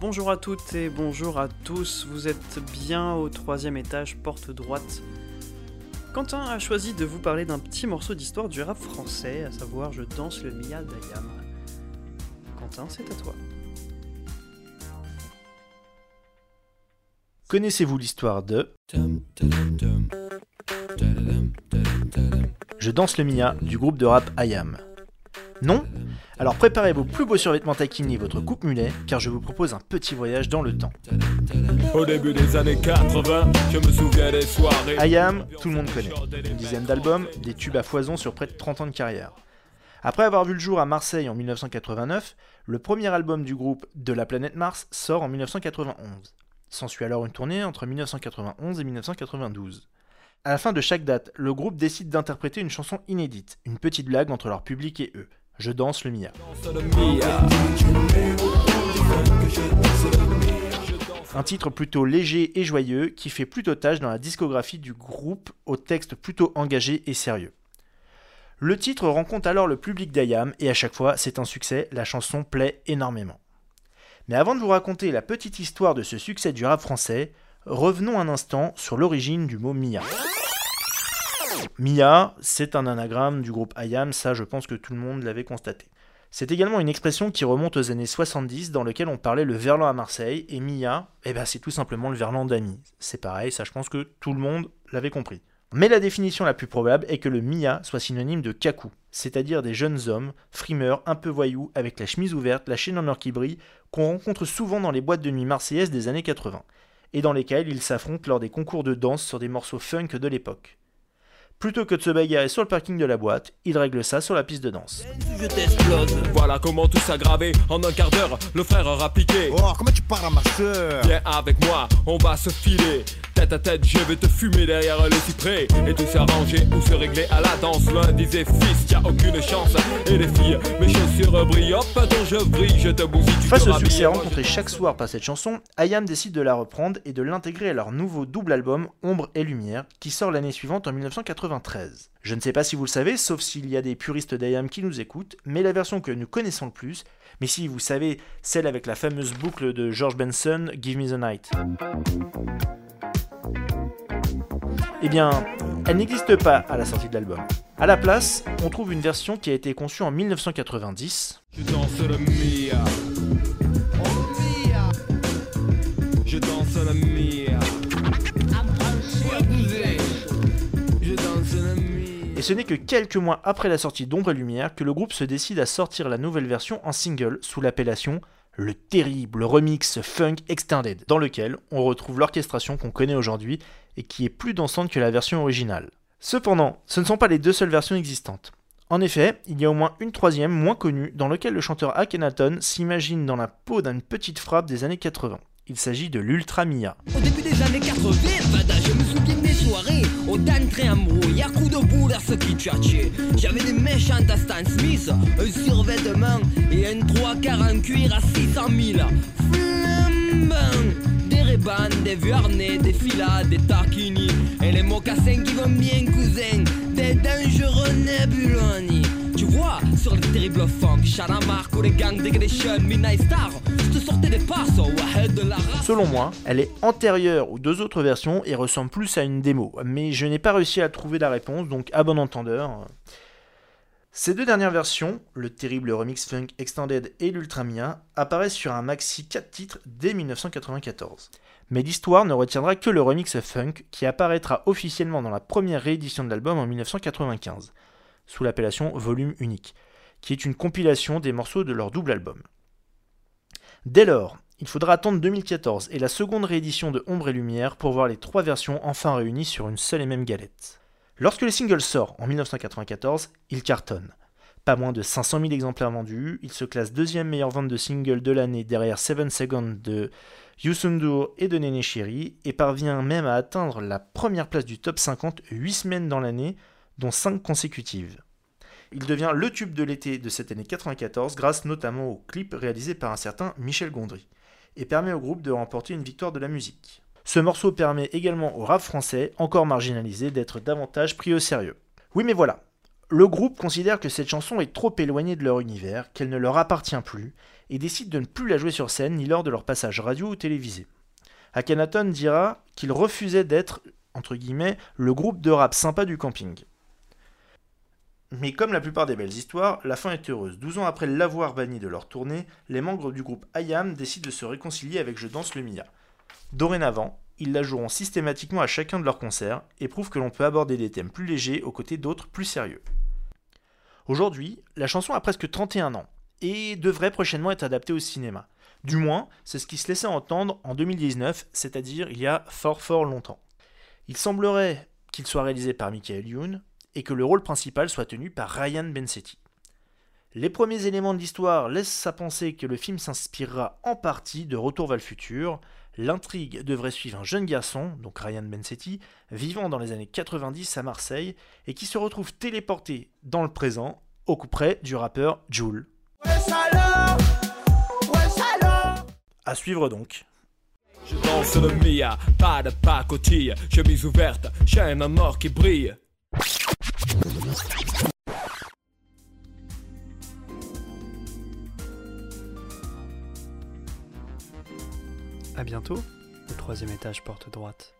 Bonjour à toutes et bonjour à tous, vous êtes bien au troisième étage, porte droite Quentin a choisi de vous parler d'un petit morceau d'histoire du rap français, à savoir Je danse le Mia d'Ayam. Quentin, c'est à toi. Connaissez-vous l'histoire de Je danse le Mia du groupe de rap Ayam? Non Alors préparez vos plus beaux survêtements taquini et votre coupe mulet, car je vous propose un petit voyage dans le temps. Au début des années 80, je me souviens des soirées. Ayam, tout le monde connaît. Une dizaine d'albums, des tubes à foison sur près de 30 ans de carrière. Après avoir vu le jour à Marseille en 1989, le premier album du groupe De la planète Mars sort en 1991. S'ensuit alors une tournée entre 1991 et 1992. À la fin de chaque date, le groupe décide d'interpréter une chanson inédite, une petite blague entre leur public et eux. Je danse le Mia. Un titre plutôt léger et joyeux qui fait plutôt tâche dans la discographie du groupe au texte plutôt engagé et sérieux. Le titre rencontre alors le public d'Ayam et à chaque fois c'est un succès, la chanson plaît énormément. Mais avant de vous raconter la petite histoire de ce succès du rap français, revenons un instant sur l'origine du mot Mia. Mia, c'est un anagramme du groupe IAM, ça je pense que tout le monde l'avait constaté. C'est également une expression qui remonte aux années 70 dans lequel on parlait le verlan à Marseille, et Mia, eh ben c'est tout simplement le verlan d'Ami. C'est pareil, ça je pense que tout le monde l'avait compris. Mais la définition la plus probable est que le Mia soit synonyme de kaku, c'est-à-dire des jeunes hommes, frimeurs, un peu voyous, avec la chemise ouverte, la chaîne en or qui brille, qu'on rencontre souvent dans les boîtes de nuit marseillaises des années 80, et dans lesquelles ils s'affrontent lors des concours de danse sur des morceaux funk de l'époque. Plutôt que de se bagarrer sur le parking de la boîte, ils règlent ça sur la piste de danse. Je t'explose. Voilà comment tout s'aggravé. En un quart d'heure, le frère aura piqué. Oh, comment tu parles à ma soeur Viens avec moi, on va se filer. Tête à tête, je vais te fumer derrière les cyprès. Et tout s'arranger ou se régler à la danse. L'un disait fils, y a aucune chance. Et les filles, mes chaussures brillent. Hop, je brille, je te bousille. tu Face au succès rencontré chaque soir par cette chanson, IAM décide de la reprendre et de l'intégrer à leur nouveau double album Ombre et Lumière, qui sort l'année suivante en 1993. Je ne sais pas si vous le savez, sauf s'il y a des puristes d'IAM qui nous écoutent, mais la version que nous connaissons le plus, mais si vous savez, celle avec la fameuse boucle de George Benson, Give Me the Night. Eh bien, elle n'existe pas à la sortie de l'album. À la place, on trouve une version qui a été conçue en 1990, Je danse le Mia. Je danse le Mia. Ouais, bouger. Je danse le Mia. Et ce n'est que quelques mois après la sortie d'Ombre et Lumière que le groupe se décide à sortir la nouvelle version en single sous l'appellation Le terrible remix funk extended, dans lequel on retrouve l'orchestration qu'on connaît aujourd'hui et qui est plus dansante que la version originale. Cependant, ce ne sont pas les deux seules versions existantes. En effet, il y a au moins une troisième, moins connue, dans laquelle le chanteur Akhenaton s'imagine dans la peau d'une petite frappe des années 80. Il s'agit de l'Ultra Mia. Au début des années 80, Vada, je me souviens des soirées Au en J'avais des méchantes Stan Smith Un survêtement et un trois quarts en cuir à 600 000 Flambant Des rébans, des vuarnais, des filas, des taquini Et les mocassins qui vont bien cousin Des dangereux nébuloni Selon moi, elle est antérieure aux deux autres versions et ressemble plus à une démo, mais je n'ai pas réussi à trouver la réponse, donc à bon entendeur. Ces deux dernières versions, le terrible remix funk extended et l'Ultramia, apparaissent sur un maxi 4 titres dès 1994. Mais l'histoire ne retiendra que le remix funk qui apparaîtra officiellement dans la première réédition de l'album en 1995, sous l'appellation Volume Unique, qui est une compilation des morceaux de leur double album. Dès lors, il faudra attendre 2014 et la seconde réédition de Ombre et Lumière pour voir les trois versions enfin réunies sur une seule et même galette. Lorsque le single sort en 1994, il cartonne. Pas moins de 500 000 exemplaires vendus, il se classe deuxième meilleure vente de single de l'année derrière Seven Seconds de Yusundur et de Nene Chiri et parvient même à atteindre la première place du top 50 8 semaines dans l'année, dont 5 consécutives. Il devient le tube de l'été de cette année 94 grâce notamment au clip réalisé par un certain Michel Gondry et permet au groupe de remporter une victoire de la musique. Ce morceau permet également au rap français, encore marginalisé, d'être davantage pris au sérieux. Oui mais voilà, Le groupe considère que cette chanson est trop éloignée de leur univers, qu'elle ne leur appartient plus, et décide de ne plus la jouer sur scène ni lors de leur passage radio ou télévisé. Akhenaton dira qu'il refusait d'être, entre guillemets, le groupe de rap sympa du camping. Mais comme la plupart des belles histoires, la fin est heureuse. 12 ans après l'avoir banni de leur tournée, les membres du groupe IAM décident de se réconcilier avec Je danse le Mia. Dorénavant, ils la joueront systématiquement à chacun de leurs concerts et prouvent que l'on peut aborder des thèmes plus légers aux côtés d'autres plus sérieux. Aujourd'hui, la chanson a presque 31 ans et devrait prochainement être adaptée au cinéma. Du moins, c'est ce qui se laissait entendre en 2019, c'est-à-dire il y a fort fort longtemps. Il semblerait qu'il soit réalisé par Michael Youn, et que le rôle principal soit tenu par Ryan Bensetti. Les premiers éléments de l'histoire laissent à penser que le film s'inspirera en partie de Retour vers le futur. L'intrigue devrait suivre un jeune garçon, donc Ryan Bensetti, vivant dans les années 90 à Marseille et qui se retrouve téléporté dans le présent au coup près du rappeur Joule. Suivre donc. Ouverte, chaîne à qui brille. À bientôt, au troisième étage porte droite.